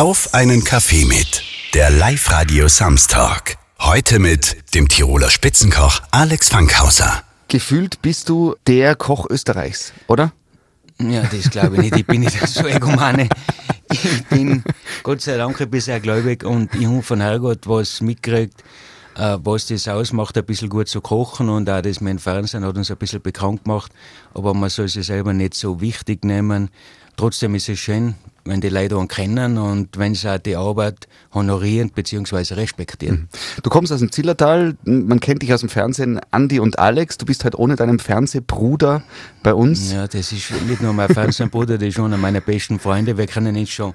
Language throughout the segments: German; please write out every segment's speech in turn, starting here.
Auf einen Kaffee mit. Der Live-Radio Samstag. Heute mit dem Tiroler Spitzenkoch Alex Fankhauser. Gefühlt bist du der Koch Österreichs, oder? Ja, das glaube ich nicht. Ich bin nicht so egomane. Ich bin Gott sei Dank ein bisschen gläubig und ich habe von Herrgott was mitgekriegt, äh, was das ausmacht, ein bisschen gut zu kochen und auch das mit dem Fernsehen hat uns ein bisschen bekannt gemacht. Aber man soll sich selber nicht so wichtig nehmen. Trotzdem ist es schön, wenn die Leute einen kennen und wenn sie auch die Arbeit honorieren bzw. respektieren. Mhm. Du kommst aus dem Zillertal, man kennt dich aus dem Fernsehen, Andi und Alex. Du bist halt ohne deinen Fernsehbruder bei uns. Ja, das ist nicht nur mein Fernsehbruder, das ist schon einer meiner besten Freunde. Wir kennen ihn schon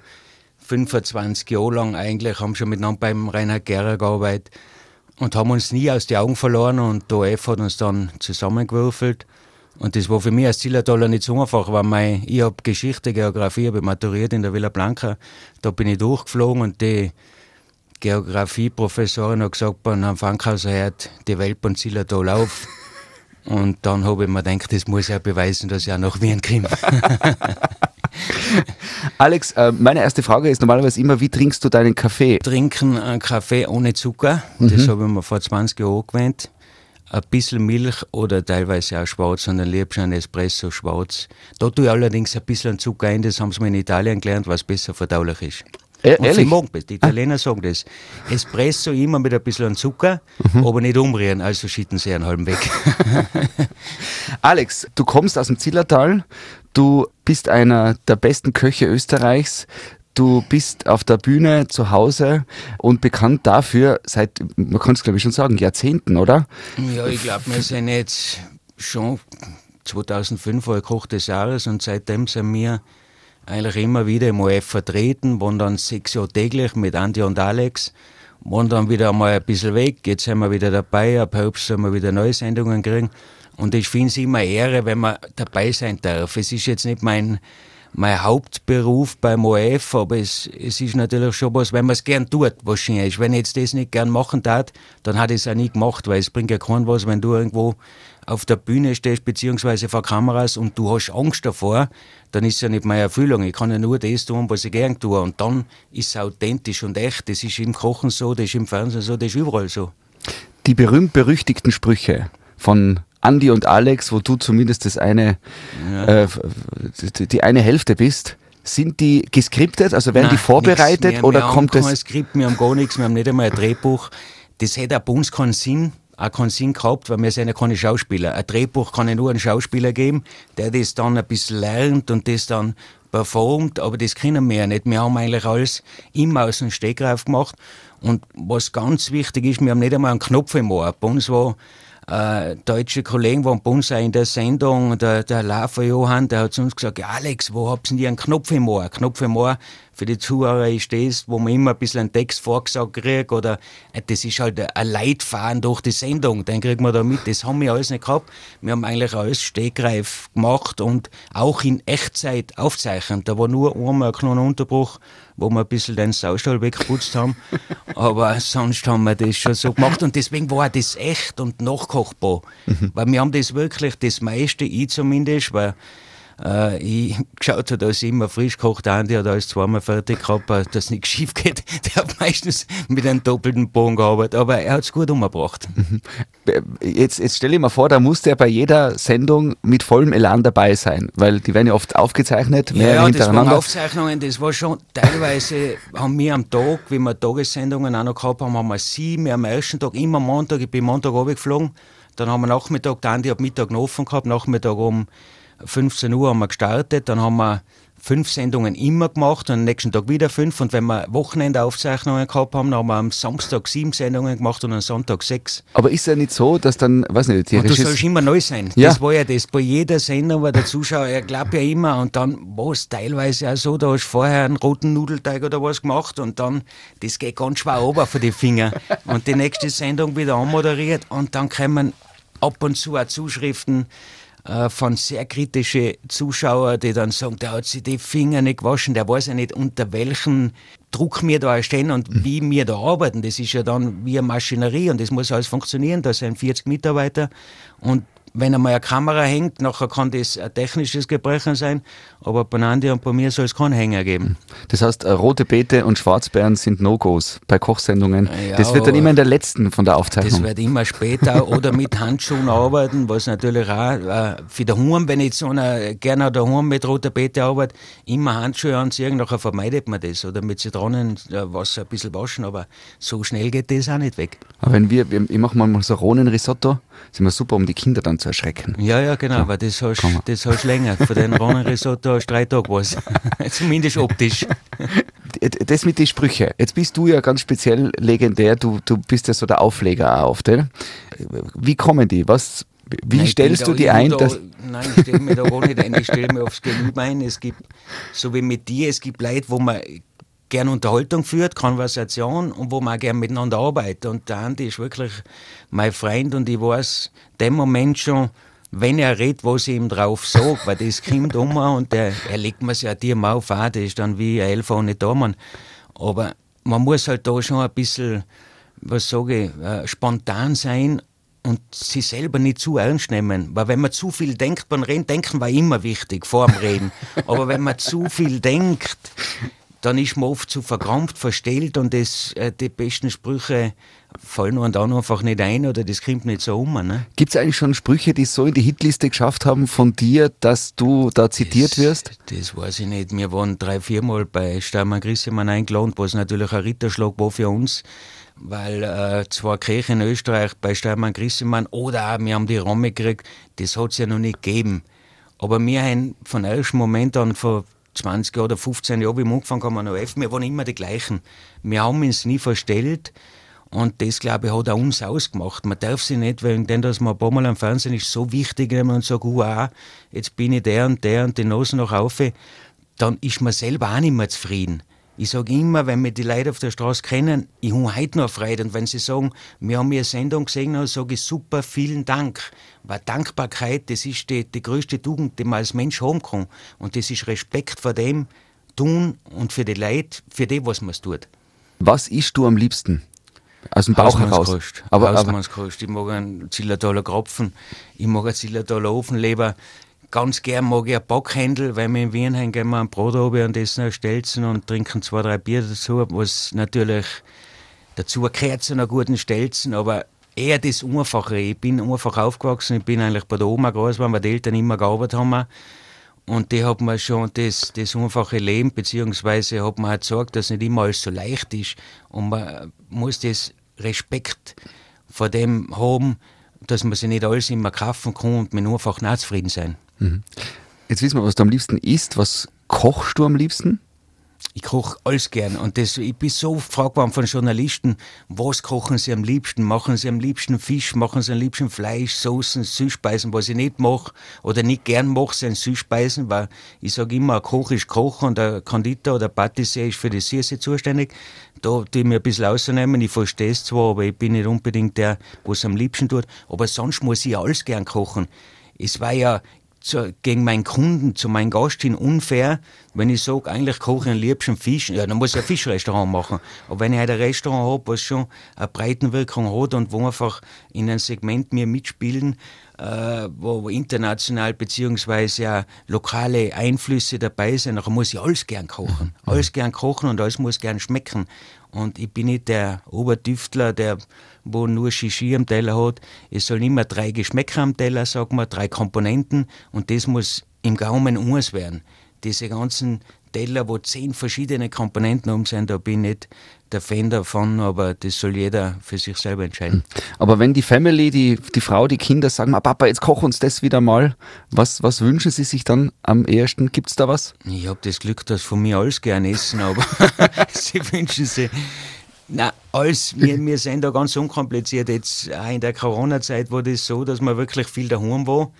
25 Jahre lang eigentlich, haben schon miteinander beim Reinhard Gera gearbeitet und haben uns nie aus den Augen verloren und der OF hat uns dann zusammengewürfelt. Und das war für mich als Zillertaler nicht so einfach, weil mein, ich habe Geschichte, Geografie, habe maturiert in der Villa Blanca. Da bin ich durchgeflogen und die Geografieprofessorin hat gesagt, bei Herrn Fankhauser hört die Welt beim Zillertal auf. Und dann habe ich mir gedacht, das muss ja beweisen, dass ich auch nach Wien komme. Alex, äh, meine erste Frage ist normalerweise immer, wie trinkst du deinen Kaffee? Trinken einen Kaffee ohne Zucker, mhm. das habe ich mir vor 20 Jahren gewöhnt ein bisschen Milch oder teilweise auch schwarz, sondern liebst ein Espresso schwarz. Da tue ich allerdings ein bisschen Zucker ein, das haben sie mir in Italien gelernt, was besser verdaulich ist. E ehrlich? Die Italiener sagen das. Espresso immer mit ein bisschen Zucker, mhm. aber nicht umrühren, also schütten sie einen halben weg. Alex, du kommst aus dem Zillertal, du bist einer der besten Köche Österreichs. Du bist auf der Bühne zu Hause und bekannt dafür seit, man kann es glaube ich schon sagen, Jahrzehnten, oder? Ja, ich glaube, wir sind jetzt schon 2005 war Koch des Jahres und seitdem sind wir eigentlich immer wieder im OF vertreten, waren dann sechs Jahre täglich mit Andi und Alex, waren dann wieder einmal ein bisschen weg, jetzt sind wir wieder dabei, ab Herbst sollen wir wieder neue Sendungen kriegen und ich finde es immer Ehre, wenn man dabei sein darf. Es ist jetzt nicht mein mein Hauptberuf beim ORF, aber es, es ist natürlich schon was, wenn man es gern tut, was schön ist. Wenn ich jetzt das nicht gern machen tat, dann hat ich es auch nie gemacht, weil es bringt ja keinen was, wenn du irgendwo auf der Bühne stehst, beziehungsweise vor Kameras und du hast Angst davor, dann ist es ja nicht meine Erfüllung. Ich kann ja nur das tun, was ich gern tue. Und dann ist es authentisch und echt. Das ist im Kochen so, das ist im Fernsehen so, das ist überall so. Die berühmt-berüchtigten Sprüche von Andi und Alex, wo du zumindest das eine, ja. äh, die eine Hälfte bist, sind die geskriptet? Also werden Nein, die vorbereitet wir, oder wir kommt haben das? Kein Skript, wir haben gar nichts, wir haben nicht einmal ein Drehbuch. Das hätte auch bei uns keinen Sinn, auch keinen Sinn gehabt, weil wir sind ja keine Schauspieler. Ein Drehbuch kann ja nur einen Schauspieler geben, der das dann ein bisschen lernt und das dann performt, aber das können wir ja nicht. Wir haben eigentlich alles immer aus dem Stegreif gemacht. Und was ganz wichtig ist, wir haben nicht einmal einen Knopf im Ohr. Bei uns war äh, deutsche Kollegen waren bei uns auch in der Sendung, der, der Lava Johann, der hat zu uns gesagt, ja, Alex, wo habt ihr einen Knopf im Ohr? Knopf im Ohr für die Zuhörer ist das, wo man immer ein bisschen einen Text vorgesagt kriegt oder äh, das ist halt ein Leitfaden durch die Sendung, den kriegt man da mit. Das haben wir alles nicht gehabt. Wir haben eigentlich alles stegreif gemacht und auch in Echtzeit aufzeichnet. Da war nur einmal ein kleiner Unterbruch, wo wir ein bisschen den Saustall weggeputzt haben. Aber sonst haben wir das schon so gemacht und deswegen war das echt und nachkochbar. Mhm. Weil wir haben das wirklich, das meiste, ich zumindest, weil äh, ich geschaut habe, dass ich immer frisch kocht an, der hat alles zweimal fertig gehabt, äh, dass nichts schief geht. Der hat meistens mit einem doppelten Bogen gearbeitet, aber er hat es gut umgebracht. Mhm. Jetzt, jetzt stelle ich mir vor, da muss der bei jeder Sendung mit vollem Elan dabei sein, weil die werden ja oft aufgezeichnet, mehr ja, hintereinander. Das waren Aufzeichnungen, das war schon, teilweise haben wir am Tag, wie wir Tagessendungen auch noch gehabt haben, haben wir sieben am ersten Tag, immer Montag, ich bin Montag runtergeflogen, dann haben wir Nachmittag, der Andi hat Mittag noch offen gehabt, Nachmittag um 15 Uhr haben wir gestartet, dann haben wir fünf Sendungen immer gemacht und am nächsten Tag wieder fünf. Und wenn wir Wochenendaufzeichnungen gehabt haben, dann haben wir am Samstag sieben Sendungen gemacht und am Sonntag sechs. Aber ist ja nicht so, dass dann, weiß nicht, die Und du sollst immer neu sein. Ja. Das war ja das. Bei jeder Sendung war der Zuschauer, er glaubt ja immer, und dann war es teilweise auch so, da hast du vorher einen roten Nudelteig oder was gemacht und dann, das geht ganz schwer runter für die Finger. Und die nächste Sendung wieder anmoderiert und dann kommen ab und zu auch Zuschriften, äh, von sehr kritischen Zuschauern, die dann sagen, der hat sich die Finger nicht gewaschen, der weiß ja nicht, unter welchem Druck wir da stehen und mhm. wie wir da arbeiten. Das ist ja dann wie eine Maschinerie und das muss alles funktionieren. Da sind 40 Mitarbeiter und wenn einmal eine Kamera hängt, nachher kann das ein technisches Gebrechen sein, aber bei Andi und bei mir soll es keinen Hänger geben. Das heißt, äh, rote Beete und Schwarzbeeren sind No-Gos bei Kochsendungen. Ja, das wird dann immer in der letzten von der Das Aufzeichnung. wird immer später oder mit Handschuhen arbeiten, was natürlich auch äh, für daheim, wenn jetzt einer gerne daheim mit roter Beete arbeitet, immer Handschuhe anziehen, nachher vermeidet man das. Oder mit Zitronenwasser ein bisschen waschen, aber so schnell geht das auch nicht weg. Aber wenn wir, ich mache manchmal so Rohnenrisotto, sind wir super, um die Kinder dann zu erschrecken. Ja, ja, genau, aber das hast das hast länger. Von den Rohnenrisotto hast du drei Tage was. Zumindest optisch. Das mit den Sprüchen. Jetzt bist du ja ganz speziell legendär. Du, du bist ja so der Aufleger auch oft. Oder? Wie kommen die? Was, wie Nein, stellst du die ein? Da, nein, ich stelle mich da gar nicht ein. Ich stelle mich aufs Gegenüber ein. Es gibt, so wie mit dir, es gibt Leute, wo man gerne Unterhaltung führt, Konversation und wo man gerne miteinander arbeitet. Und der Andi ist wirklich mein Freund und ich weiß dem Moment schon, wenn er redet, was ich ihm drauf sage, weil das kommt um und der, er legt mir ja dir mal auf, auch, das ist dann wie ein Elfer ohne Dormann. Aber man muss halt da schon ein bisschen, was sage ich, äh, spontan sein und sich selber nicht zu ernst nehmen. Weil wenn man zu viel denkt beim Reden, denken war immer wichtig, vor dem Reden. Aber wenn man zu viel denkt, dann ist man oft zu verkrampft, verstellt und das, äh, die besten Sprüche fallen einem dann einfach nicht ein oder das kommt nicht so um. Ne? Gibt es eigentlich schon Sprüche, die so in die Hitliste geschafft haben von dir, dass du da zitiert wirst? Das weiß ich nicht. Wir waren drei, viermal bei Steinmann Grissemann eingeladen, was natürlich ein Ritterschlag war für uns, weil äh, zwei Kirchen in Österreich bei Steinmann Grissemann oder auch wir haben die Ramme gekriegt, das hat es ja noch nicht gegeben. Aber wir haben von ersten Moment an, vor 20 oder 15 Jahren, wie wir angefangen haben, an OF, wir waren immer die gleichen. Wir haben uns nie verstellt. Und das, glaube ich, hat auch uns ausgemacht. Man darf sich nicht, wegen dem, dass man ein paar Mal am Fernsehen ist, so wichtig nehmen und sagen, wow, jetzt bin ich der und der und die Nase noch auf, dann ist man selber auch nicht mehr zufrieden. Ich sage immer, wenn mir die Leute auf der Straße kennen, ich habe heute noch Freude. Und wenn sie sagen, wir haben Ihre Sendung gesehen, dann sage ich super, vielen Dank. Weil Dankbarkeit, das ist die, die größte Tugend, die man als Mensch haben kann. Und das ist Respekt vor dem tun und für die Leute, für die, was man tut. Was isst du am liebsten? Aus dem Bauch heraus. Aber, Hausmannskost. Ich mag einen Zillertaler Krapfen, ich mag einen Zillertaler Ofenleber. Ganz gern mag ich ein Backhändel, weil wir in Wien haben, gehen wir ein Brot runter und essen ein Stelzen und trinken zwei, drei Bier dazu, was natürlich dazu gehört zu einer guten Stelzen, aber eher das Einfache. Ich bin einfach aufgewachsen, ich bin eigentlich bei der Oma groß geworden, weil die Eltern immer gearbeitet haben. Und die hat mir schon das, das einfache Leben, beziehungsweise hat mir auch gesagt, dass nicht immer alles so leicht ist. Und man muss das Respekt vor dem haben, dass man sich nicht alles immer kaufen kann und man einfach nicht zufrieden sein. Jetzt wissen wir, was du am liebsten isst. Was kochst du am liebsten? Ich koche alles gern und das, ich bin so gefragt worden von Journalisten, was kochen sie am liebsten? Machen sie am liebsten Fisch, machen sie am liebsten Fleisch, Soßen, Süßspeisen, was ich nicht mache oder nicht gern mache, sind Süßspeisen, weil ich sage immer, ein Koch ist Koch und der Konditor oder Patissier ist für die Süße zuständig. Da ich mir ein bisschen ausnehmen, ich verstehe es zwar, aber ich bin nicht unbedingt der, was am liebsten tut, aber sonst muss ich alles gern kochen. Es war ja zu, gegen meinen Kunden, zu meinen Gast hin unfair, wenn ich sage, eigentlich koche ich am liebsten Fisch. Ja, dann muss ich ein Fischrestaurant machen. Aber wenn ich halt ein Restaurant habe, was schon eine Breitenwirkung hat und wo einfach in einem Segment mir mitspielen, äh, wo, international beziehungsweise auch lokale Einflüsse dabei sind, dann muss ich alles gern kochen. Alles gern kochen und alles muss gern schmecken. Und ich bin nicht der Obertüftler, der wo nur Shishi am Teller hat. Es sollen immer drei Geschmäcker am Teller, sagen wir, drei Komponenten und das muss im Gaumen eins werden. Diese ganzen Teller, wo zehn verschiedene Komponenten um sind, da bin ich nicht der Fan davon, aber das soll jeder für sich selber entscheiden. Aber wenn die Family, die, die Frau, die Kinder sagen, "Ah, Papa, jetzt koch uns das wieder mal, was, was wünschen sie sich dann am ehesten? Gibt es da was? Ich habe das Glück, dass von mir alles gern essen, aber sie wünschen sich. Na, alles, wir, wir sind da ganz unkompliziert. Jetzt auch in der Corona-Zeit war das so, dass man wirklich viel daheim war.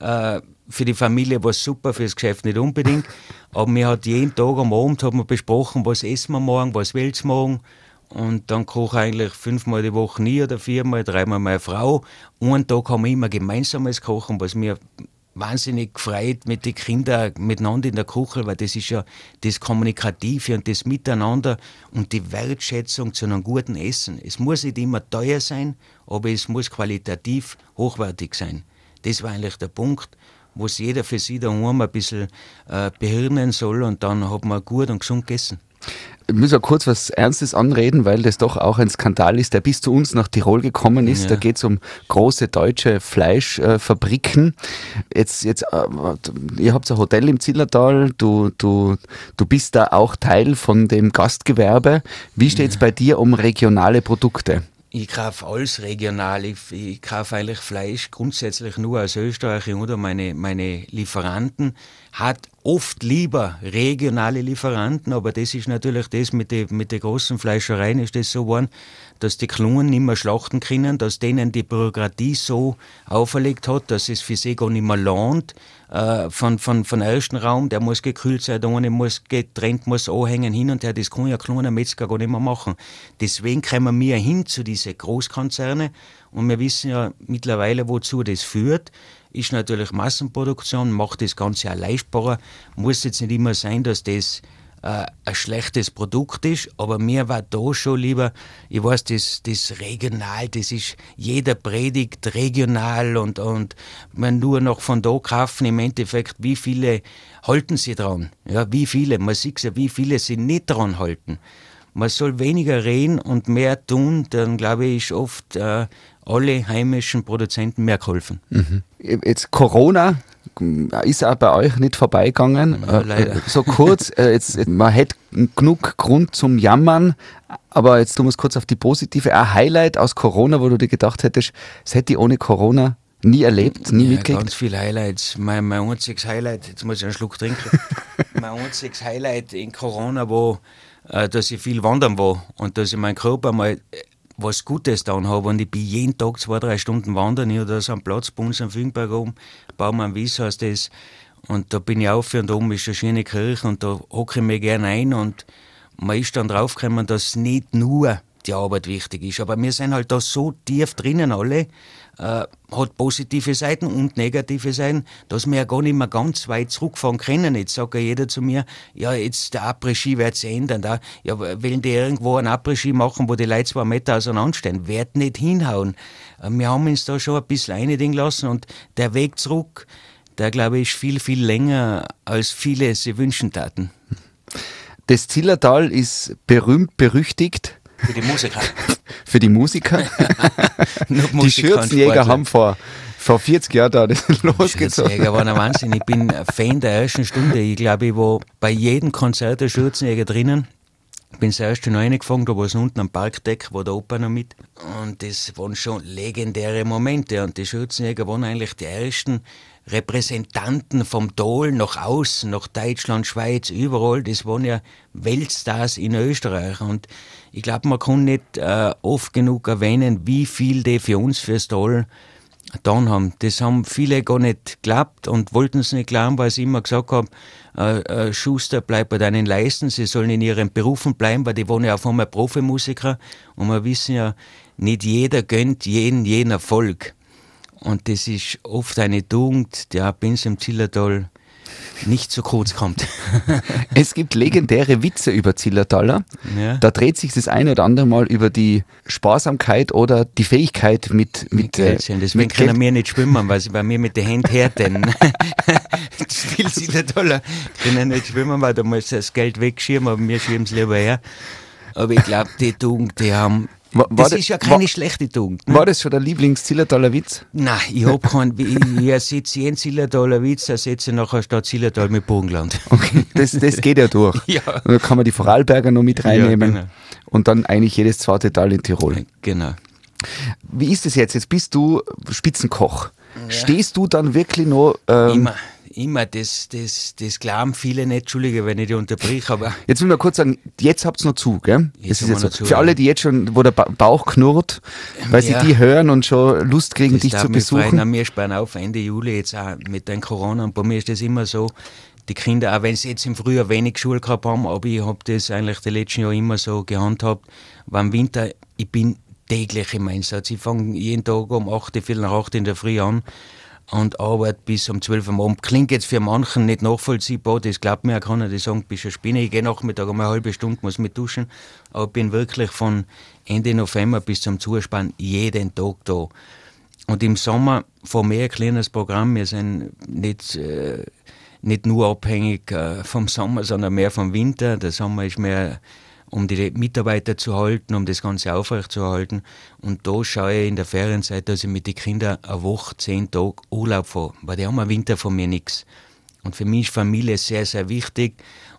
Äh, für die Familie war es super, für das Geschäft nicht unbedingt. Aber wir hat jeden Tag am Abend hat man besprochen, was essen wir morgen, was willst du morgen. Und dann koche ich eigentlich fünfmal die Woche nie oder viermal, dreimal meine Frau. Einen Tag haben wir immer gemeinsames Kochen, was mir wahnsinnig gefreut mit den Kindern miteinander in der Küche, weil das ist ja das Kommunikative und das Miteinander und die Wertschätzung zu einem guten Essen. Es muss nicht immer teuer sein, aber es muss qualitativ hochwertig sein. Das war eigentlich der Punkt, wo es jeder für sich daheim ein bisschen äh, behirnen soll und dann hat man gut und gesund gegessen. Ich muss ja kurz was Ernstes anreden, weil das doch auch ein Skandal ist, der bis zu uns nach Tirol gekommen ist. Ja. Da geht es um große deutsche Fleischfabriken. jetzt, jetzt, äh, ihr habt ein Hotel im Zillertal, du, du, du bist da auch Teil von dem Gastgewerbe. Wie steht es ja. bei dir um regionale Produkte? Ich kaufe alles regional. Ich, ich kaufe eigentlich Fleisch grundsätzlich nur aus Österreich oder meine, meine Lieferanten hat oft lieber regionale Lieferanten, aber das ist natürlich das mit den mit großen Fleischereien ist das so geworden, dass die Klungen nicht mehr schlachten können, dass denen die Bürokratie so auferlegt hat, dass es für sie gar nicht mehr lohnt, äh, von, von, von ersten Raum, der muss gekühlt sein, der muss getrennt, muss anhängen, hin und her, das kann ja kleiner Metzger gar nicht mehr machen. Deswegen kommen wir hin zu diesen Großkonzerne und wir wissen ja mittlerweile, wozu das führt ist natürlich Massenproduktion, macht das Ganze auch leistbarer. Muss jetzt nicht immer sein, dass das äh, ein schlechtes Produkt ist, aber mir war da schon lieber, ich weiß, das, das regional, das ist, jeder predigt regional und, und man nur noch von da kaufen, im Endeffekt, wie viele halten sie dran? Ja, wie viele? Man sieht ja, wie viele sie nicht dran halten. Man soll weniger reden und mehr tun, dann glaube ich, ist oft äh, alle heimischen Produzenten mehr geholfen. Mhm. Jetzt Corona ist auch bei euch nicht vorbeigegangen. Ja, leider. Äh, so kurz, äh, jetzt, man hätte genug Grund zum Jammern, aber jetzt tun wir es kurz auf die positive. Ein Highlight aus Corona, wo du dir gedacht hättest, es hätte ich ohne Corona nie erlebt, nie ja, mitgekriegt? Ganz viele Highlights. Mein, mein einziges Highlight, jetzt muss ich einen Schluck trinken, mein einziges Highlight in Corona war, äh, dass ich viel wandern war und dass ich meinen Körper mal was Gutes getan habe. Und ich bin jeden Tag zwei, drei Stunden wandern. Ich habe da so einen Platz bei uns am Finkenberg oben, Baumann Wies heißt das. Und da bin ich auf und oben ist eine schöne Kirche und da hocke ich mir gerne ein und man ist dann draufgekommen, dass nicht nur die Arbeit wichtig ist. Aber wir sind halt da so tief drinnen alle, äh, hat positive Seiten und negative Seiten, dass wir ja gar nicht mehr ganz weit zurückfahren können. Jetzt sagt ja jeder zu mir, ja, jetzt der Après-Ski wird sich ändern. Da, ja, wollen die irgendwo einen Après-Ski machen, wo die Leute zwei Meter auseinanderstehen? Wird nicht hinhauen. Äh, wir haben uns da schon ein bisschen einigen lassen und der Weg zurück, der glaube ich, ist viel, viel länger, als viele sie wünschen taten. Das Zillertal ist berühmt, berüchtigt für die Musiker. Für die Musiker? die Schürzenjäger haben vor, vor 40 Jahren da das losgezogen. Schürzenjäger war ein Wahnsinn. Ich bin Fan der ersten Stunde. Ich glaube, ich war bei jedem Konzert der Schürzenjäger drinnen. Ich bin das erste noch reingefangen, da war es unten am Parkdeck, war der Opa noch mit. Und das waren schon legendäre Momente. Und die Schürzenjäger waren eigentlich die ersten Repräsentanten vom Tal nach außen, nach Deutschland, Schweiz, überall. Das waren ja Weltstars in Österreich. Und ich glaube, man kann nicht äh, oft genug erwähnen, wie viel die für uns fürs Tal getan haben. Das haben viele gar nicht geglaubt und wollten es nicht glauben, weil sie immer gesagt haben, äh, äh, Schuster, bleib bei deinen Leisten, sie sollen in ihren Berufen bleiben, weil die waren ja auf einmal Profimusiker und wir wissen ja, nicht jeder gönnt jeden jeden Erfolg. Und das ist oft eine Tugend, auch bei uns im Zillertal nicht zu kurz kommt. es gibt legendäre Witze über Zillertaler. Ja. Da dreht sich das eine oder andere Mal über die Sparsamkeit oder die Fähigkeit mit mit, mit äh, Deswegen mit können wir nicht schwimmen, weil sie bei mir mit den Händen härten. Viel Zillertaler können nicht schwimmen, weil da muss das Geld wegschirmen, aber wir schieben es lieber her. Aber ich glaube, die Tugend, die haben war, war das ist ja keine war, schlechte Tugend. Ne? War das schon der Lieblings-Zillertaler Witz? Nein, ich habe keinen. Ich ersetze jeden Zillertaler Witz, ersetze nachher statt Zillertal mit Burgenland. Okay, das, das geht ja durch. ja. Dann kann man die Vorarlberger noch mit reinnehmen. Ja, genau. Und dann eigentlich jedes zweite Tal in Tirol. Genau. Wie ist es jetzt? Jetzt bist du Spitzenkoch. Ja. Stehst du dann wirklich noch. Ähm, Immer immer, das, das, das glauben viele nicht, Entschuldige, wenn ich die unterbrich, aber. Jetzt will ich mal kurz sagen, jetzt habt ihr noch zu, gell? Jetzt ist jetzt so. zu, Für alle, die jetzt schon, wo der Bauch knurrt, weil ja. sie die hören und schon Lust kriegen, das dich zu besuchen. Freuen. Wir sparen auf Ende Juli jetzt auch mit den Corona und bei mir ist das immer so, die Kinder, auch wenn sie jetzt im Frühjahr wenig Schule gehabt haben, aber ich habe das eigentlich die letzten Jahre immer so gehandhabt, war im Winter, ich bin täglich im Einsatz. Ich fange jeden Tag um 8, Viertel nach 8 in der Früh an und arbeite bis um 12 Uhr Abend. Klingt jetzt für manchen nicht nachvollziehbar, das glaubt mir auch keiner, die sagen, bist du Spinne, ich gehe Nachmittag um eine halbe Stunde, muss mit duschen, aber bin wirklich von Ende November bis zum Zuspann jeden Tag da. Und im Sommer fahren wir ein kleines Programm. Wir sind nicht, äh, nicht nur abhängig äh, vom Sommer, sondern mehr vom Winter. Der Sommer ist mehr um die Mitarbeiter zu halten, um das Ganze aufrechtzuerhalten. Und da schaue ich in der Ferienzeit, dass ich mit den Kindern eine Woche, zehn Tage Urlaub fahre, weil die haben im Winter von mir nichts. Und für mich ist Familie sehr, sehr wichtig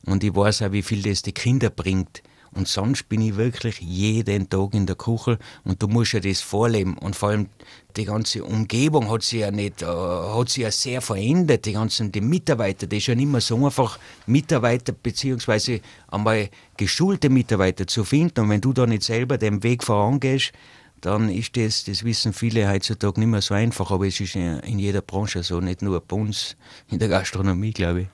und ich weiß auch, wie viel das die Kinder bringt. Und sonst bin ich wirklich jeden Tag in der Küche und du musst ja das vorleben. Und vor allem die ganze Umgebung hat sich ja nicht, äh, hat sich ja sehr verändert. Die ganzen, die Mitarbeiter, das ist ja nicht mehr so einfach, Mitarbeiter beziehungsweise einmal geschulte Mitarbeiter zu finden. Und wenn du da nicht selber den Weg vorangehst, dann ist das, das wissen viele heutzutage nicht mehr so einfach, aber es ist in jeder Branche so, nicht nur bei uns in der Gastronomie, glaube ich.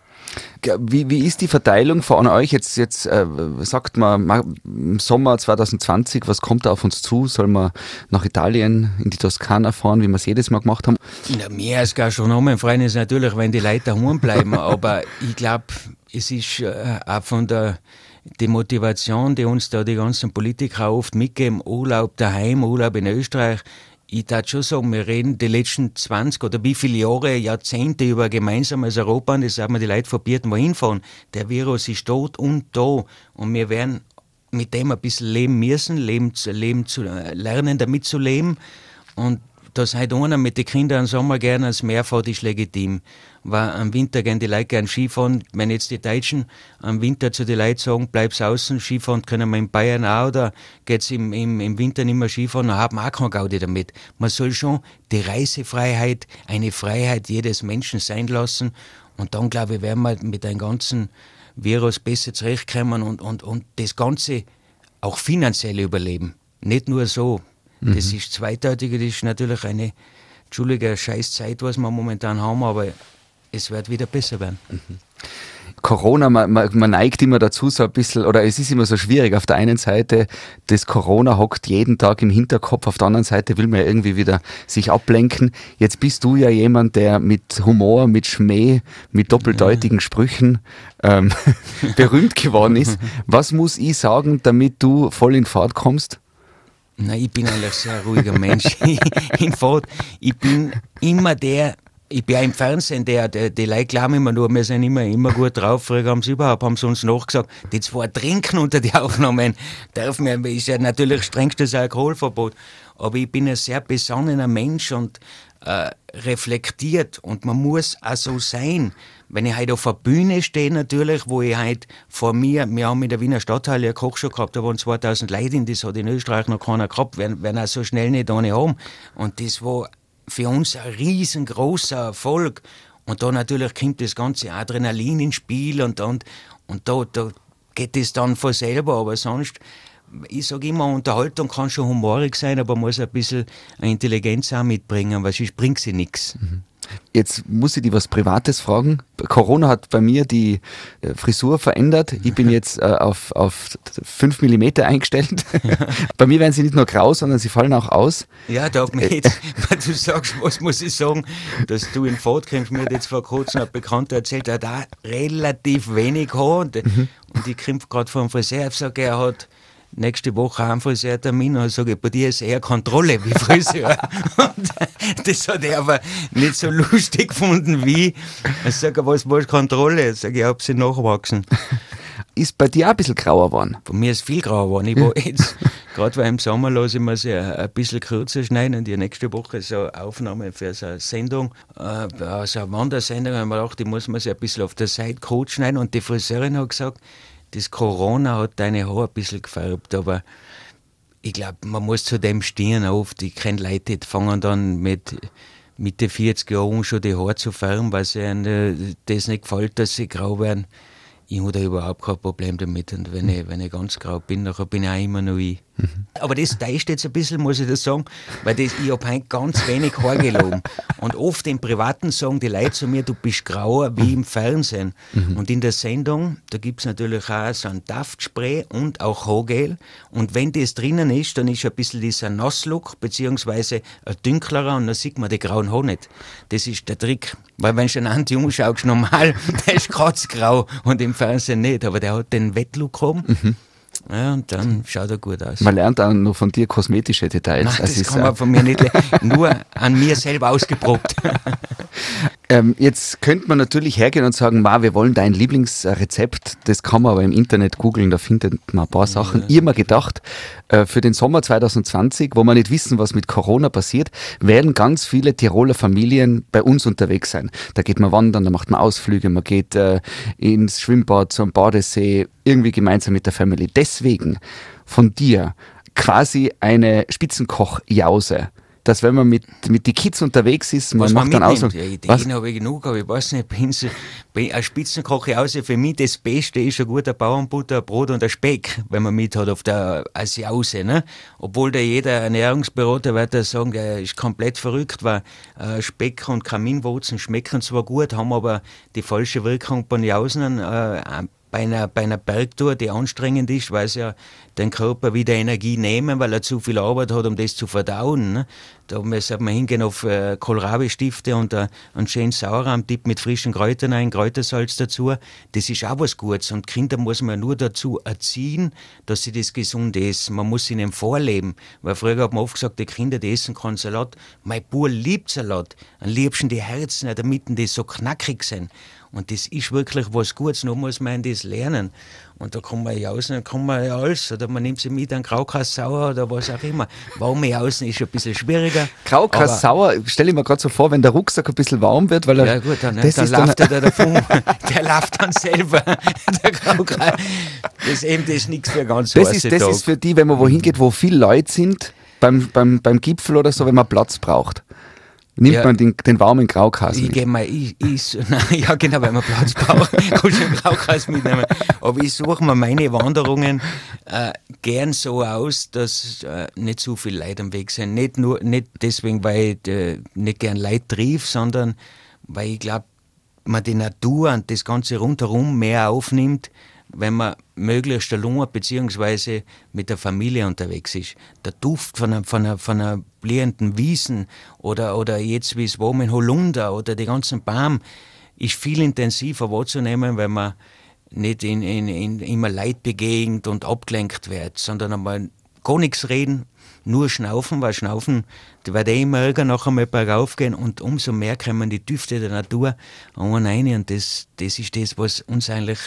Wie, wie ist die Verteilung von euch? Jetzt, jetzt äh, sagt man im Sommer 2020, was kommt da auf uns zu? Soll man nach Italien, in die Toskana fahren, wie wir es jedes Mal gemacht haben? Na, mehr als Gastronomen freuen ist natürlich, wenn die Leute daheim bleiben. aber ich glaube, es ist äh, auch von der die Motivation, die uns da die ganzen Politiker oft mitgeben, Urlaub daheim, Urlaub in Österreich, ich darf schon sagen, wir reden die letzten 20 oder wie viele Jahre, Jahrzehnte über gemeinsames Europa und das haben wir die Leute verbieten, wohin fahren. Der Virus ist tot und da und wir werden mit dem ein bisschen leben müssen, leben, leben zu, lernen damit zu leben und dass heute einer mit den Kindern im Sommer gerne ans Meer fährt, ist legitim. Weil am Winter gehen die Leute gerne Skifahren. Wenn jetzt die Deutschen am Winter zu den Leuten sagen, bleib's außen, Skifahren können wir in Bayern auch, oder geht's im, im, im Winter nicht mehr Skifahren, dann haben wir auch keine Gaudi damit. Man soll schon die Reisefreiheit, eine Freiheit jedes Menschen sein lassen. Und dann, glaube ich, werden wir mit einem ganzen Virus besser zurechtkommen und, und, und das Ganze auch finanziell überleben. Nicht nur so, Mhm. Das ist zweideutig, das ist natürlich eine, entschuldige, scheiß Zeit, was wir momentan haben, aber es wird wieder besser werden. Mhm. Corona, man, man, neigt immer dazu so ein bisschen, oder es ist immer so schwierig. Auf der einen Seite, das Corona hockt jeden Tag im Hinterkopf, auf der anderen Seite will man ja irgendwie wieder sich ablenken. Jetzt bist du ja jemand, der mit Humor, mit Schmäh, mit doppeldeutigen. Sprüchen ähm, berühmt geworden ist. Was muss ich sagen, damit du voll in Fahrt kommst? Nein, ich bin eigentlich sehr ruhiger Mensch. in Fahrt, ich bin immer der, ich bin ja im Fernsehen, der, der, die Leute glauben immer nur, wir sind immer, immer gut drauf. Früher haben sie überhaupt, haben sie uns nachgesagt, die zwei trinken unter die Aufnahmen. Darf mir, ist ja natürlich strengstes Alkoholverbot. Aber ich bin ein sehr besonnener Mensch und äh, reflektiert und man muss auch so sein. Wenn ich heute auf der Bühne stehe, natürlich, wo ich heute vor mir, wir haben in der Wiener Stadthalle eine Kochshow gehabt, da waren 2000 Leute in, das hat in Österreich noch keiner gehabt, werden, werden auch so schnell nicht eine haben. Und das war für uns ein riesengroßer Erfolg. Und da natürlich kommt das ganze Adrenalin ins Spiel und, und, und da, da geht es dann von selber, aber sonst ich sage immer, Unterhaltung kann schon humorig sein, aber muss ein bisschen Intelligenz auch mitbringen, weil sonst bringt sie nichts. Mhm. Jetzt muss ich dir was Privates fragen. Corona hat bei mir die äh, Frisur verändert. Ich bin jetzt äh, auf, auf 5 mm eingestellt. bei mir werden sie nicht nur grau, sondern sie fallen auch aus. Ja, da mir jetzt, du sagst, was muss ich sagen, dass du in Fahrt kommst. Mir hat jetzt vor kurzem ein Bekannter erzählt, er hat auch relativ wenig Haar und, mhm. und ich komme gerade vom Friseur, ich sage, er hat nächste Woche einen Friseurtermin und sage, bei dir ist eher Kontrolle wie Friseur. und das hat er aber nicht so lustig gefunden wie, ich sage, was war Kontrolle? Ich sage, ich habe sie nachwachsen. Ist bei dir auch ein bisschen grauer geworden? Bei mir ist viel grauer geworden. Ich war jetzt, gerade weil im Sommer lasse ich mir sie ein bisschen kürzer schneiden und die nächste Woche so eine Aufnahme für so eine Sendung, äh, so eine Wandersendung, und ich mir gedacht, die muss man sich ein bisschen auf der Seite kurz schneiden und die Friseurin hat gesagt, das Corona hat deine Haare ein bisschen gefärbt, aber ich glaube, man muss zu dem stehen oft. Ich kenne Leute, die fangen dann mit Mitte 40 Jahren schon die Haare zu färben, weil sie ihnen das nicht gefällt, dass sie grau werden. Ich habe da überhaupt kein Problem damit. Und wenn, ich, wenn ich ganz grau bin, dann bin ich auch immer noch ich. Mhm. Aber das täuscht jetzt ein bisschen, muss ich das sagen, weil das, ich habe heute ganz wenig Haar gelogen. Und oft im Privaten sagen die Leute zu mir, du bist grauer wie im Fernsehen. Mhm. Und in der Sendung, da gibt es natürlich auch so ein Duftspray und auch Haargel. Und wenn das drinnen ist, dann ist ein bisschen dieser Nasslook, beziehungsweise ein dünklerer und dann sieht man die grauen Haare nicht. Das ist der Trick. Weil wenn du einen Anti umschaust, normal, der ist kratzgrau und im Fernsehen nicht. Aber der hat den Wettlook oben. Mhm Ja, und dann schaut er gut aus. Man lernt auch noch von dir kosmetische Details. Nein, das ist, kann man von mir nicht. Nur an mir selber ausgeprobt. ähm, jetzt könnte man natürlich hergehen und sagen, Ma, wir wollen dein Lieblingsrezept. Das kann man aber im Internet googeln, da findet man ein paar Sachen. Ich habe mir gedacht, äh, für den Sommer 2020, wo wir nicht wissen, was mit Corona passiert, werden ganz viele Tiroler Familien bei uns unterwegs sein. Da geht man wandern, da macht man Ausflüge, man geht äh, ins Schwimmbad, zum Badesee, irgendwie gemeinsam mit der Family. Deswegen von dir quasi eine Spitzenkoch-Jause. Dass wenn man mit, mit die Kids unterwegs ist, man Was macht man dann aus. Ja? Ideen habe ich genug, aber ich weiß nicht, bin so, bin ein Spitzenkoch aus. Für mich das Beste ist ein guter Bauernbutter, ein Brot und ein Speck, wenn man mit hat auf der als Jause. Ne? Obwohl da jeder Ernährungsberater wird da sagen, der ist komplett verrückt, weil äh, Speck und Kaminwurzeln schmecken zwar gut, haben aber die falsche Wirkung bei den Jausen. Äh, bei einer, bei einer Bergtour, die anstrengend ist, weil sie ja den Körper wieder Energie nehmen, weil er zu viel Arbeit hat, um das zu verdauen. Ne? Da sollte man hingehen auf äh, Kohlrabi-Stifte und äh, einen schönen Sauerrahm-Tipp mit frischen Kräutern ein, Kräutersalz dazu. Das ist auch was Gutes. Und Kinder muss man nur dazu erziehen, dass sie das gesund essen. Man muss ihnen vorleben. Weil früher hat man oft gesagt, die Kinder, die essen keinen Salat. Mein Bub liebt Salat. Am liebsten die Herzen, damit die so knackig sind. Und das ist wirklich was Gutes, nur muss man das lernen. Und da kann man ja außen, dann kann man ja alles, oder man nimmt sie mit, einen Graukass sauer oder was auch immer. Warme außen ist ein bisschen schwieriger. Graukass aber- sauer, stelle ich mir gerade so vor, wenn der Rucksack ein bisschen warm wird, weil er. Ja gut, dann, das dann ist dann, läuft er da davon. der läuft dann selber. der Graukass. Das ist eben das ist nichts für ganz das, ist, das Tag. ist für die, wenn man wohin geht, wo viele Leute sind, beim, beim, beim Gipfel oder so, wenn man Platz braucht. Nimmt Ja. man den, den warmen Graukass Ich gehe mal, ich, ich, nein, ja genau, weil man Platz braucht, kann ich einen Graukass mitnehmen. Aber ich suche mir meine Wanderungen äh, gern so aus, dass äh, nicht zu viele Leute am Weg sind. Nicht nur, nicht deswegen, weil ich äh, nicht gern Leute triff, sondern weil ich glaube, man die Natur und das Ganze rundherum mehr aufnimmt, wenn man möglichst allein beziehungsweise mit der Familie unterwegs ist. Der Duft von einer, von einer, von einer blühenden Wiesen oder, oder jetzt wie es war in Holunder oder die ganzen Baum ist viel intensiver wahrzunehmen, weil man nicht in, in, in immer Leid begegnet und abgelenkt wird, sondern einmal gar nichts reden, nur schnaufen, weil schnaufen, die wird eh immer irgendwann nachher mal bergauf gehen und umso mehr kommen die Düfte der Natur an und das, das ist das, was uns eigentlich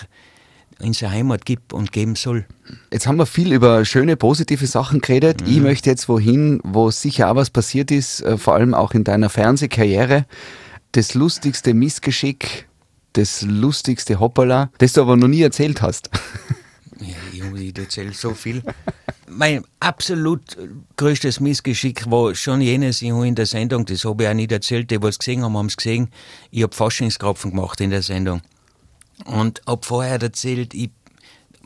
unsere Heimat gibt und geben soll. Jetzt haben wir viel über schöne, positive Sachen geredet. Mhm. Ich möchte jetzt wohin, wo sicher auch was passiert ist, äh, vor allem auch in deiner Fernsehkarriere. Das lustigste Missgeschick, das lustigste Hoppala, das du aber noch nie erzählt hast. Ja, Junge, ich erzähle so viel. Mein absolut größtes Missgeschick war schon jenes, ich habe in der Sendung, das habe ich auch nicht erzählt, die, was gesehen haben, haben es gesehen, ich habe Faschingskrapfen gemacht in der Sendung. Und habe vorher erzählt, ich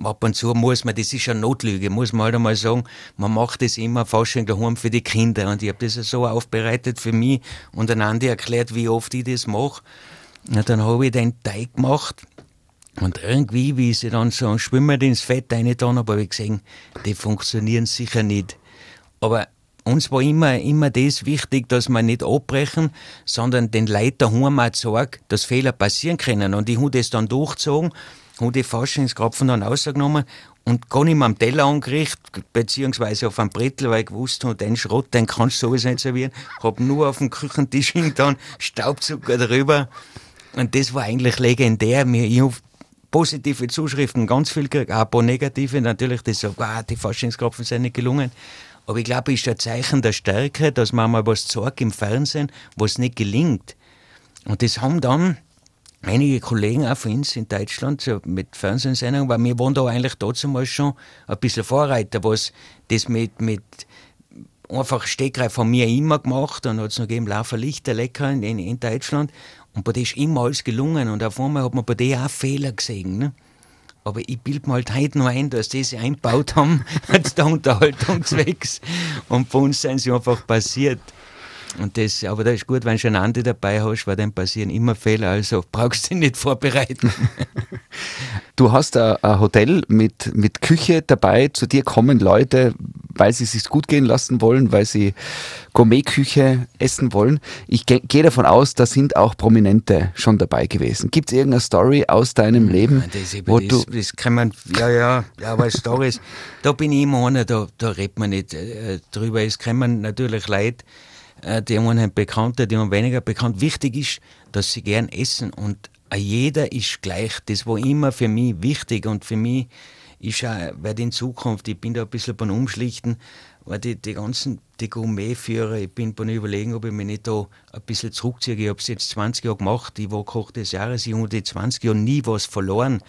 ab und zu muss man, das ist eine Notlüge, muss man halt einmal sagen, man macht das immer Fasching daheim für die Kinder. Und ich habe das so aufbereitet für mich und einander erklärt, wie oft ich das mache. Und dann habe ich den Teig gemacht. Und irgendwie, wie ich sie dann so schwimmen ins Fett reingetan habe, habe ich gesehen, die funktionieren sicher nicht. Aber uns war immer, immer das wichtig, dass wir nicht abbrechen, sondern den Leuten daheim auch sagen, dass Fehler passieren können. Und ich habe das dann durchgezogen, habe die Faschingskrapfen dann rausgenommen und gar nicht mehr am Teller angerichtet, beziehungsweise auf einem Brettel, weil ich gewusst habe, den Schrott, den kannst du sowieso nicht servieren. Habe nur auf dem Küchentisch hingetan, Staubzucker drüber. Und das war eigentlich legendär. Ich hab positive Zuschriften ganz viel gekriegt, auch ein paar negative. Natürlich, das so, wow, die Faschingskrapfen sind nicht gelungen. Aber ich glaube, es ist ein Zeichen der Stärke, dass man mal was zeigt im Fernsehen, was nicht gelingt. Und das haben dann einige Kollegen auch von uns in Deutschland so mit Fernsehsendungen, weil wir waren da eigentlich damals schon ein bisschen Vorreiter, was das mit, mit einfach Steckreif von mir immer gemacht und hat es noch gegeben, Laufer Lichter lecker in, in, in Deutschland. Und bei dem ist immer alles gelungen und auf einmal hat man bei dem auch Fehler gesehen. Ne? Aber ich bilde mir halt heute noch ein, dass die sie eingebaut haben, als der Unterhaltungszwecks. Und bei uns sind sie einfach passiert. Und das, aber das ist gut, wenn du einen Andi dabei hast, weil dann passieren immer Fehler, also brauchst du dich nicht vorbereiten. Du hast ein Hotel mit, mit Küche dabei, zu dir kommen Leute. Weil sie es sich gut gehen lassen wollen, weil sie Gourmetküche essen wollen. Ich ge gehe davon aus, da sind auch Prominente schon dabei gewesen. Gibt es irgendeine Story aus deinem Leben, Das, wo das, du das kann man, ja, ja, ja, aber Stories, da bin ich immer einer, da, da redet man nicht äh, drüber. Es kommen natürlich Leute, äh, die einen bekannter, die haben weniger bekannt. Wichtig ist, dass sie gern essen und äh, jeder ist gleich. Das war immer für mich wichtig und für mich ist auch, weil in Zukunft, ich bin da ein bisschen beim Umschlichten, weil die, die ganzen die Gourmetführer, ich bin beim Überlegen, ob ich mich nicht da ein bisschen zurückziehe. Ich habe es jetzt 20 Jahre gemacht, ich war Koch des Jahres, ich habe die 20 Jahre nie was verloren.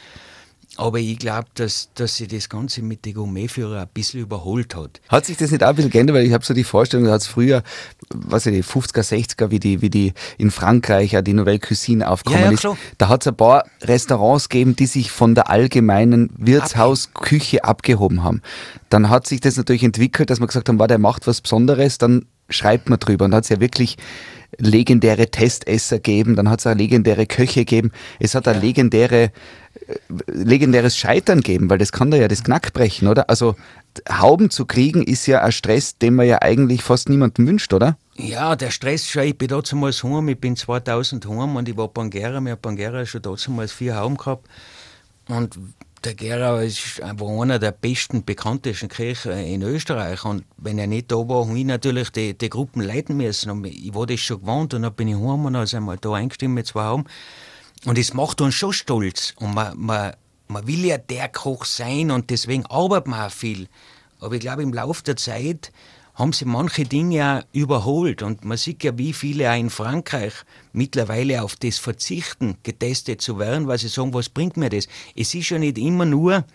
Aber ich glaube, dass, dass sich das Ganze mit den Gourmetführern ein bisschen überholt hat. Hat sich das nicht auch ein bisschen geändert? Weil ich habe so die Vorstellung, da hat es früher, was ich, die 50er, 60er, wie die, wie die in Frankreich auch die Nouvelle Cuisine aufgekommen Ja, ja, ist. Da hat es ein paar Restaurants gegeben, die sich von der allgemeinen Wirtshausküche abgehoben haben. Dann hat sich das natürlich entwickelt, dass man gesagt haben, war der macht was Besonderes, dann schreibt man drüber. Und hat es ja wirklich legendäre Testesser gegeben, dann hat es auch legendäre Köche gegeben. Es hat ein legendäre legendäres Scheitern geben, weil das kann da ja das Knack brechen, oder? Also Hauben zu kriegen ist ja ein Stress, den man ja eigentlich fast niemandem wünscht, oder? Ja, der Stress schon. Ich bin damals heim, ich bin 2000 heim und ich war Bangera. Wir haben Bangera schon damals vier Hauben gehabt. Und der Gera ist war einer der besten, bekanntesten Köche in Österreich. Und wenn er nicht da war, habe ich natürlich die, die Gruppen leiten müssen. Und ich war das schon gewohnt und dann bin ich heim und dann sind wir da eingestimmt mit zwei Hauben. Und es macht uns schon stolz. Und man, man, man will ja der Koch sein und deswegen arbeitet man auch viel. Aber ich glaube, im Laufe der Zeit haben sie manche Dinge auch überholt. Und man sieht ja, wie viele auch in Frankreich mittlerweile auf das verzichten, getestet zu werden, weil sie sagen, was bringt mir das? Es ist ja nicht immer nur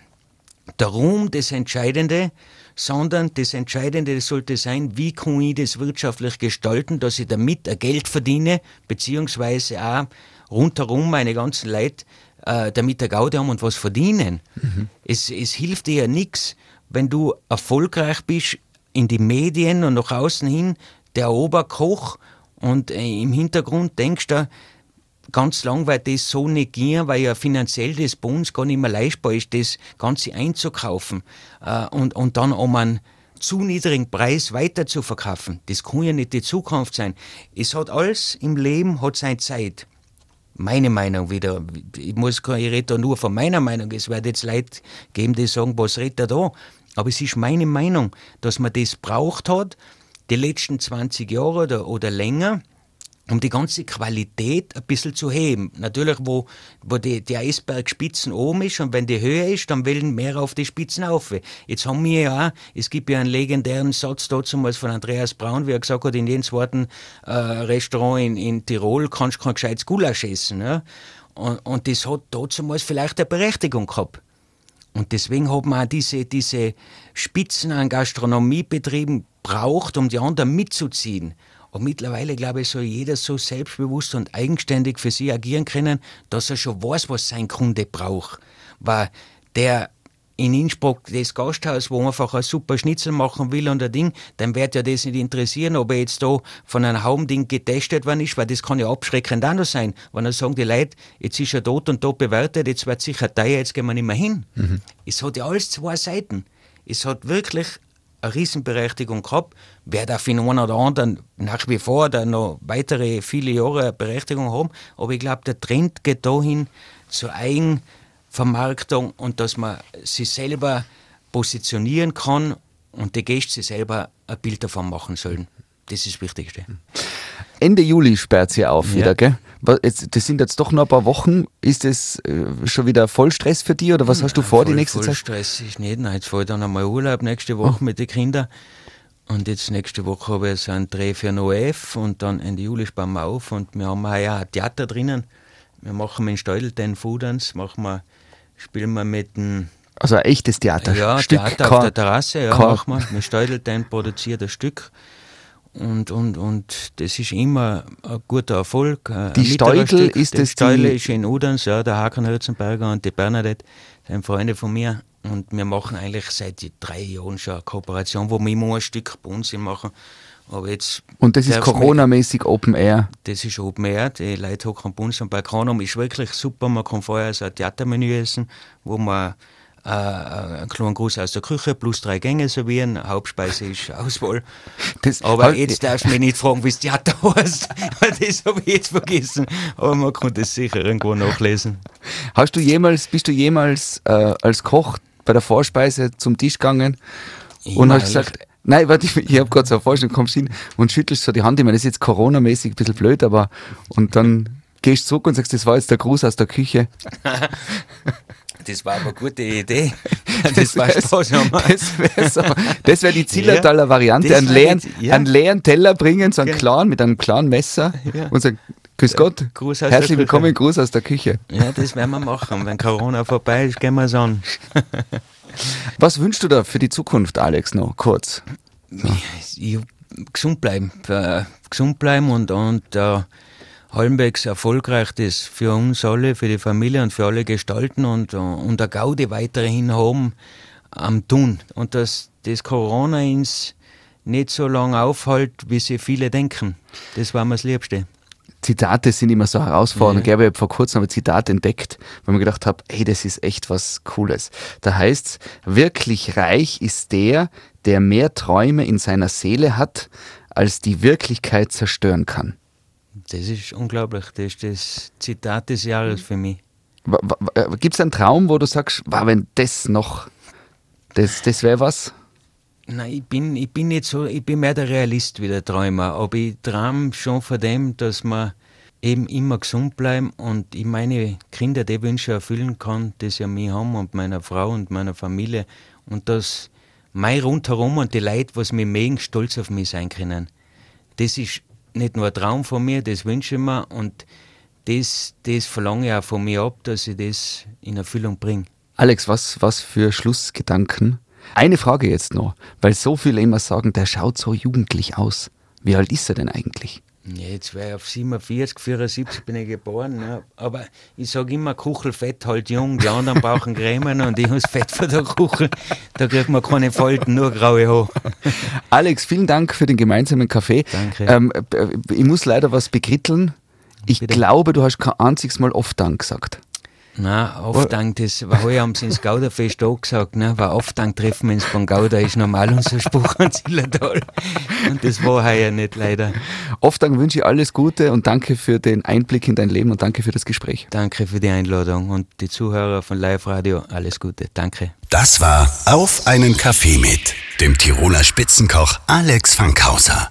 der Ruhm das Entscheidende, sondern das Entscheidende sollte sein, wie kann ich das wirtschaftlich gestalten, dass ich damit Geld verdiene, beziehungsweise auch rundherum meine ganzen Leute äh, damit eine Gaude haben und was verdienen. Es, es hilft dir ja nichts, wenn du erfolgreich bist in die Medien und nach außen hin der Oberkoch und äh, im Hintergrund denkst du, ganz lang wird das so gehen, weil ja finanziell das bei uns gar nicht mehr leistbar ist, das Ganze einzukaufen äh, und, und dann um einen zu niedrigen Preis weiter zu verkaufen. Das kann ja nicht die Zukunft sein. Es hat alles im Leben hat seine Zeit. Meine Meinung wieder. Ich, muss, ich rede da nur von meiner Meinung. Es wird jetzt Leute geben, die sagen, was redet er da? Aber es ist meine Meinung, dass man das braucht hat, die letzten 20 Jahre oder, oder länger, um die ganze Qualität ein bisschen zu heben. Natürlich, wo, wo die, die Eisbergspitzen oben ist und wenn die höher ist, dann wollen mehr auf die Spitzen auf. Jetzt haben wir ja auch, es gibt ja einen legendären Satz damals von Andreas Braun, wie er gesagt hat, in jedem zweiten äh, Restaurant in, in Tirol kannst du kein gescheites Gulasch essen. Ja? Und, und das hat damals vielleicht eine Berechtigung gehabt. Und deswegen hat man auch diese, diese Spitzen an Gastronomiebetrieben braucht, um die anderen mitzuziehen. Und mittlerweile, glaube ich, soll jeder so selbstbewusst und eigenständig für sich agieren können, dass er schon weiß, was sein Kunde braucht. Weil der in Innsbruck das Gasthaus, wo einfach ein super Schnitzel machen will und ein Ding, dann wird ja das nicht interessieren, ob er jetzt da von einem Haumding getestet worden ist, weil das kann ja abschreckend auch noch sein. Wenn er sagen, die Leute, jetzt ist er dort und dort bewertet, jetzt wird sicher teuer, jetzt gehen wir nicht mehr hin. Mhm. Es hat ja alles zwei Seiten. Es hat wirklich eine Riesenberechtigung gehabt, wird auch für den einen oder anderen nach wie vor dann noch weitere viele Jahre Berechtigung haben, aber ich glaube, der Trend geht dahin zur Eigenvermarktung und dass man sich selber positionieren kann und die Gäste sich selber ein Bild davon machen sollen. Das ist das Wichtigste. Ende Juli sperrt sie auf Ja. wieder, gell? Das sind jetzt doch noch ein paar Wochen. Ist das äh, schon wieder Vollstress für dich oder was hast du vor die voll, nächste voll Zeit? Stress ist nicht. Nein, jetzt fahre ich dann einmal Urlaub nächste Woche mit den Kindern. Und jetzt nächste Woche habe ich so einen Dreh für den OF und dann Ende Juli sparen wir auf und wir haben ja ein Theater drinnen. Wir machen in Steudel den Foodans, machen wir, spielen wir mit dem Also ein echtes Theater. ja, Stück Theater auf kein- der Terrasse, ja, kein- machen wir. Wir Steudelten produziert ein Stück. Und, und, und das ist immer ein guter Erfolg. ein Die Steudel, ist das Steudel ist in Udans, ja, der Hakan Hürzenberger und die Bernadette, sind Freunde von mir. Und wir machen eigentlich seit drei Jahren schon eine Kooperation, wo wir immer ein Stück bei uns machen. Aber jetzt Und das ist Corona-mäßig Open Air. das ist Open Air, die Leute hocken bei uns am Balkon um, ist wirklich super. Man kann vorher so ein Theatermenü essen, wo man äh, einen kleinen Gruß aus der Küche plus drei Gänge servieren. Hauptspeise ist Auswahl. Das- Aber Halt- jetzt darfst du mich nicht fragen, wie es Theater heißt. Das habe ich jetzt vergessen. Aber man kann das sicher irgendwo nachlesen. Hast du jemals, bist du jemals äh, als Koch bei der Vorspeise zum Tisch gegangen und Immer hast gesagt, nein, warte, ich, ich habe gerade so eine Vorstellung, kommst hin und schüttelst so die Hand. Ich meine, das ist jetzt Corona-mäßig ein bisschen blöd, aber und dann gehst du zurück und sagst, das war jetzt der Gruß aus der Küche. Das war aber eine gute Idee. Das war wär- Spaß haben. Das wäre so, das wär die Zillertaler Variante, das einen leeren, ja. einen leeren Teller bringen, so einen Genau. klaren, mit einem klaren Messer Ja. und sagen, Grüß Gott, Gruß aus herzlich willkommen, Gruß aus der Küche. Ja, das werden wir machen. Wenn Corona vorbei ist, gehen wir es an. Was wünschst du da für die Zukunft, Alex, noch kurz? Ich, gesund bleiben. Äh, gesund bleiben und, und äh, halbwegs erfolgreich das für uns alle, für die Familie und für alle gestalten und, und der Gaudi weiterhin haben am Tun. Und dass das Corona uns nicht so lange aufhält, wie sie viele denken. Das war mir das Liebste. Zitate sind immer so herausfordernd. Ja. Ich habe vor kurzem ein Zitat entdeckt, weil mir gedacht habe, hey, das ist echt was Cooles. Da heißt wirklich reich ist der, der mehr Träume in seiner Seele hat, als die Wirklichkeit zerstören kann. Das ist unglaublich. Das ist das Zitat des Jahres für mich. Gibt es einen Traum, wo du sagst, wow, wenn das noch, das, das wäre was? Nein, ich bin, ich bin nicht so, ich bin mehr der Realist wie der Träumer, aber ich träume schon von dem, dass man eben immer gesund bleiben und ich meine Kinder die Wünsche erfüllen kann, die sie an mich haben und meiner Frau und meiner Familie und dass mein rundherum und die Leute, was mich mögen, stolz auf mich sein können. Das ist nicht nur ein Traum von mir, das wünsche ich mir und das, das verlange ich auch von mir ab, dass ich das in Erfüllung bringe. Alex, was, was für Schlussgedanken? Eine Frage jetzt noch, weil so viele immer sagen, der schaut so jugendlich aus. Wie alt ist er denn eigentlich? Jetzt wäre ich auf 47, 74 bin ich geboren. Ja. Aber ich sage immer, Kuchelfett halt jung, die anderen brauchen Cremen und ich habe das Fett von der Kuchel. Da kriegt man keine Falten, nur graue Haare. Alex, vielen Dank für den gemeinsamen Kaffee. Danke. Ähm, äh, ich muss leider was begritteln. Ich Bitte. glaube, du hast kein einziges Mal oft Dank gesagt. Nein, oft Dank, das war heuer haben sie ins Gauderfest auch gesagt, ne? War oft Dank treffen wir uns beim Gauder, ist normal unser Spruch an Zillertal. Und das war heuer nicht leider. Oft Dank wünsche ich alles Gute und danke für den Einblick in dein Leben und danke für das Gespräch. Danke für die Einladung und die Zuhörer von Live Radio, alles Gute. Danke. Das war Auf einen Kaffee mit dem Tiroler Spitzenkoch Alex Fankhauser.